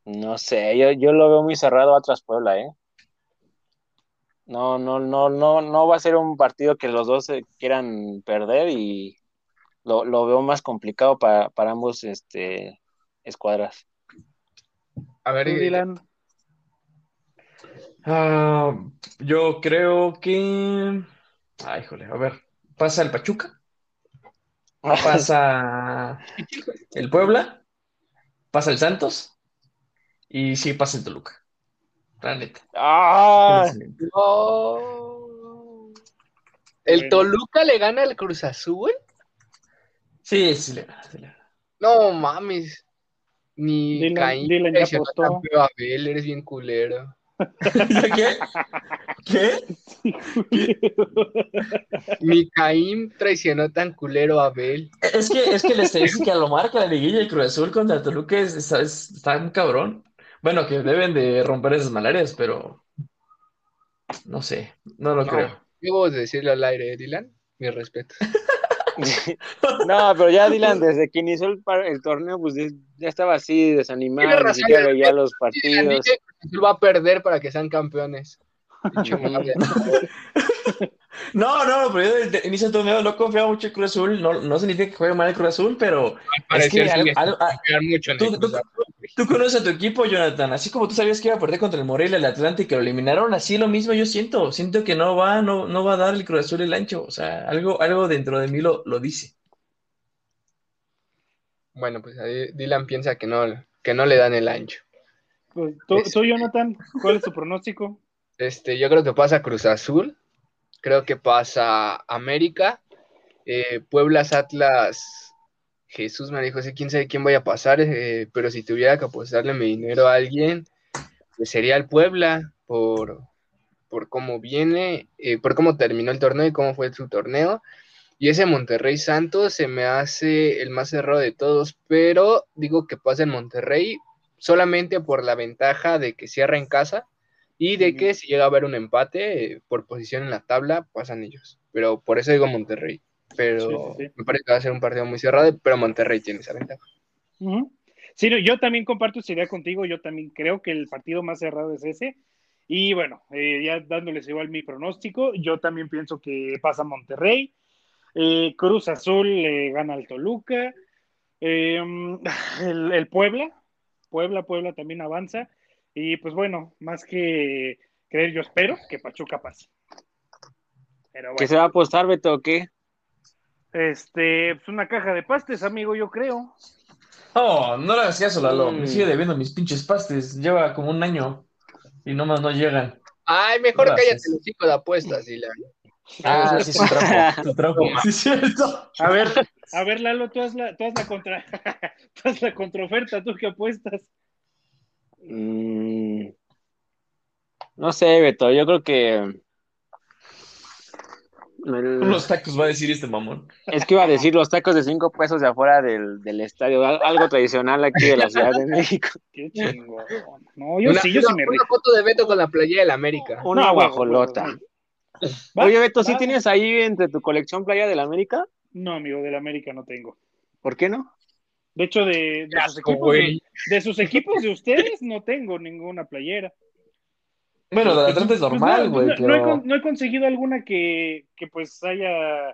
Speaker 4: No sé, yo, yo lo veo muy cerrado a Atlas Puebla, ¿eh? No, no, no, no, no va a ser un partido que los dos quieran perder y lo, veo más complicado para, ambos este, escuadras.
Speaker 3: A ver, Dylan.
Speaker 1: Ah, yo creo que. Ay, jole, a ver. ¿Pasa el Pachuca? ¿Pasa el Puebla? ¿Pasa el Santos? Y sí, pasa el Toluca.
Speaker 3: ¡Ah! ¿El Toluca le gana al Cruz Azul?
Speaker 1: Sí, sí le gana.
Speaker 3: No mames. Ni
Speaker 2: Dylan, Dylan ya apostó.
Speaker 3: Abel, eres bien culero.
Speaker 1: ¿Qué? ¿Qué?
Speaker 3: Mi Caín traicionó tan culero a Abel.
Speaker 1: Es que, es que la estadística lo marca la liguilla y Cruz Azul contra Toluca es, está, un cabrón. Bueno, que deben de romper esas malarias, pero no sé, no lo creo.
Speaker 3: Debo decirlo al aire, Dylan, mi respeto.
Speaker 4: no, pero ya Dylan, desde que inició el, el torneo, pues ya estaba así desanimado, ni siquiera veía los partidos.
Speaker 3: va a perder para que sean campeones.
Speaker 1: No, no, pero yo desde inicio del torneo no confiaba mucho en Cruz Azul. No, no significa que juegue mal el Cruz Azul, pero es que
Speaker 3: mucho
Speaker 1: tú, conoces a tu equipo, Jonathan. Así como tú sabías que iba a perder contra el Morelia, el Atlante y que lo eliminaron, así lo mismo yo siento. Siento que no va, no, no va a dar el Cruz Azul el ancho. O sea, algo, algo dentro de mí lo, lo dice.
Speaker 3: Bueno, pues Dylan piensa que no, que no le dan el ancho.
Speaker 2: Pues, ¿tú, tú, Jonathan, ¿cuál es tu pronóstico?
Speaker 3: Este, yo creo que pasa Cruz Azul creo que pasa América, eh, Pueblas, Atlas, Jesús me dijo, sí, quién sabe quién vaya a pasar, eh, pero si tuviera que apostarle mi dinero a alguien, pues sería el Puebla, por, por cómo viene, eh, por cómo terminó el torneo y cómo fue su torneo. Y ese Monterrey Santos se me hace el más cerrado de todos, pero digo que pasa en Monterrey solamente por la ventaja de que cierra en casa y de que si llega a haber un empate eh, por posición en la tabla, pasan ellos. Pero por eso digo Monterrey. Pero me parece que va a ser un partido muy cerrado, pero Monterrey tiene esa ventaja.
Speaker 2: Sí, yo también comparto esa idea contigo. Yo también creo que el partido más cerrado es ese. Y bueno, eh, ya dándoles igual mi pronóstico, yo también pienso que pasa Monterrey. Eh, Cruz Azul le gana al Toluca. el, el Puebla, Puebla, Puebla también avanza. Y pues bueno, más que creer, yo espero que Pachuca pase.
Speaker 4: Pero ¿Qué se va a apostar, Beto, o qué?
Speaker 2: Este, pues una caja de pastes, amigo, yo creo.
Speaker 1: Oh, no le hagas caso, Lalo. Me mm. sigue debiendo mis pinches pastes. Lleva como un año y nomás no llegan.
Speaker 3: Ay, mejor cállate los cinco de apuestas, Dylan.
Speaker 1: Ah, sí, su trapo, su trapo. Sí, cierto.
Speaker 2: A ver, a ver, Lalo, tú haz la, tú haz la contra, tú haz la contraoferta, tú qué apuestas.
Speaker 4: Mm, no sé, Beto, yo creo que.
Speaker 1: Los tacos va a decir este mamón.
Speaker 4: Es que iba a decir los tacos de cinco pesos de afuera del, del estadio, algo tradicional aquí de la Ciudad de México.
Speaker 2: Qué chingón. No, yo sí, yo sí me
Speaker 3: Una foto de Beto con la playa del América.
Speaker 4: Una guajolota. Oye, Beto, ¿sí tienes ahí entre tu colección playa del América?
Speaker 2: No, amigo, del América no tengo.
Speaker 4: ¿Por qué no?
Speaker 2: De hecho, de, de, sus,
Speaker 3: asco,
Speaker 2: equipos, de, de sus equipos de ustedes no tengo ninguna playera.
Speaker 1: Bueno, de Atlanta es
Speaker 2: Pues
Speaker 1: normal,
Speaker 2: no,
Speaker 1: güey,
Speaker 2: no, no he,
Speaker 1: pero...
Speaker 2: con- no he conseguido alguna que, que pues haya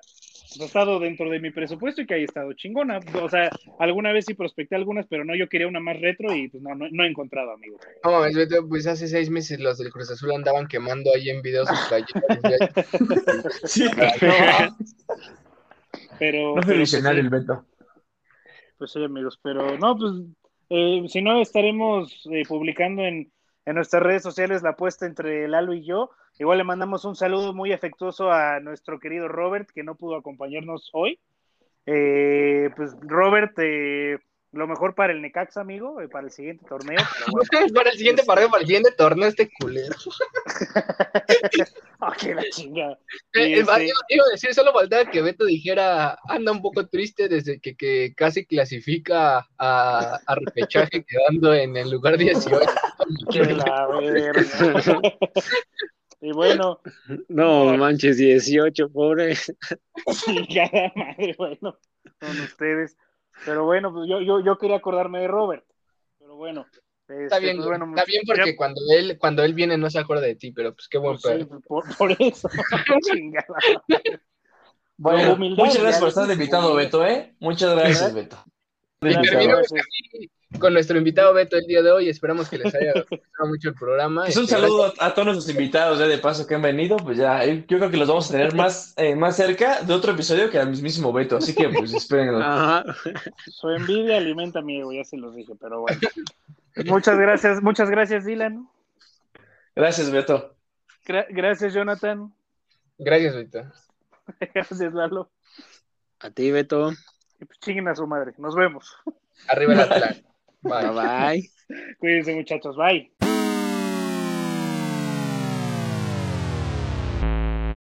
Speaker 2: estado dentro de mi presupuesto y que haya estado chingona. O sea, alguna vez sí prospecté algunas, pero no, yo quería una más retro y pues no, no, no he encontrado, amigo.
Speaker 3: No pues hace seis meses los del Cruz Azul andaban quemando ahí en videos sus playeras.
Speaker 1: Sí,
Speaker 2: Pero,
Speaker 1: no fue
Speaker 2: pero,
Speaker 1: el
Speaker 2: pues,
Speaker 1: Beto.
Speaker 2: Pues sí, amigos, pero no, pues eh, si no estaremos eh, publicando en, en nuestras redes sociales la apuesta entre Lalo y yo. Igual le mandamos un saludo muy afectuoso a nuestro querido Robert, que no pudo acompañarnos hoy. Eh, pues Robert, eh, lo mejor para el Necaxa, amigo, eh, para el siguiente torneo. Bueno,
Speaker 3: para el siguiente partido, para el siguiente torneo, este culero.
Speaker 2: ah, que la chinga.
Speaker 3: Eh, eh, iba, iba a decir, solo faltaba que Beto dijera, anda un poco triste desde que, que casi clasifica a, a repechaje quedando en el lugar 18.
Speaker 2: que la verga. y bueno,
Speaker 4: No manches, 18, pobre.
Speaker 2: chingada madre, bueno, con ustedes. Pero bueno, pues yo, yo, yo quería acordarme de Robert. Pero bueno.
Speaker 3: Está
Speaker 2: este,
Speaker 3: bien,
Speaker 2: pues, bueno,
Speaker 3: está bien porque
Speaker 2: ya-
Speaker 3: cuando él, cuando él viene no se acuerda de ti, pero pues qué buen
Speaker 2: pues, sí,
Speaker 3: pedo.
Speaker 2: por, por eso.
Speaker 1: Bueno,
Speaker 2: humildad,
Speaker 1: muchas gracias por estar invitado. Beto, ¿eh? Muchas gracias, Beto.
Speaker 3: Y terminamos aquí con nuestro invitado Beto el día de hoy. Esperamos que les haya gustado mucho el programa.
Speaker 1: Pues un
Speaker 3: Este,
Speaker 1: saludo a, a todos nuestros invitados ya de paso que han venido, pues ya, eh, yo creo que los vamos a tener más, eh, más cerca de otro episodio que al mismísimo Beto, así que pues espérenlo.
Speaker 4: Ajá.
Speaker 2: Su envidia alimenta mi ego, ya se los dije, pero bueno. Muchas gracias, muchas gracias, Dylan.
Speaker 1: Gracias, Beto.
Speaker 2: Gra- gracias, Jonathan.
Speaker 3: Gracias, Beto.
Speaker 2: Gracias, Lalo.
Speaker 4: A ti, Beto.
Speaker 2: Y pues chinguen a su madre. Nos vemos.
Speaker 3: Arriba el Atlas. Bye.
Speaker 4: Bye bye.
Speaker 2: Cuídense, muchachos. Bye.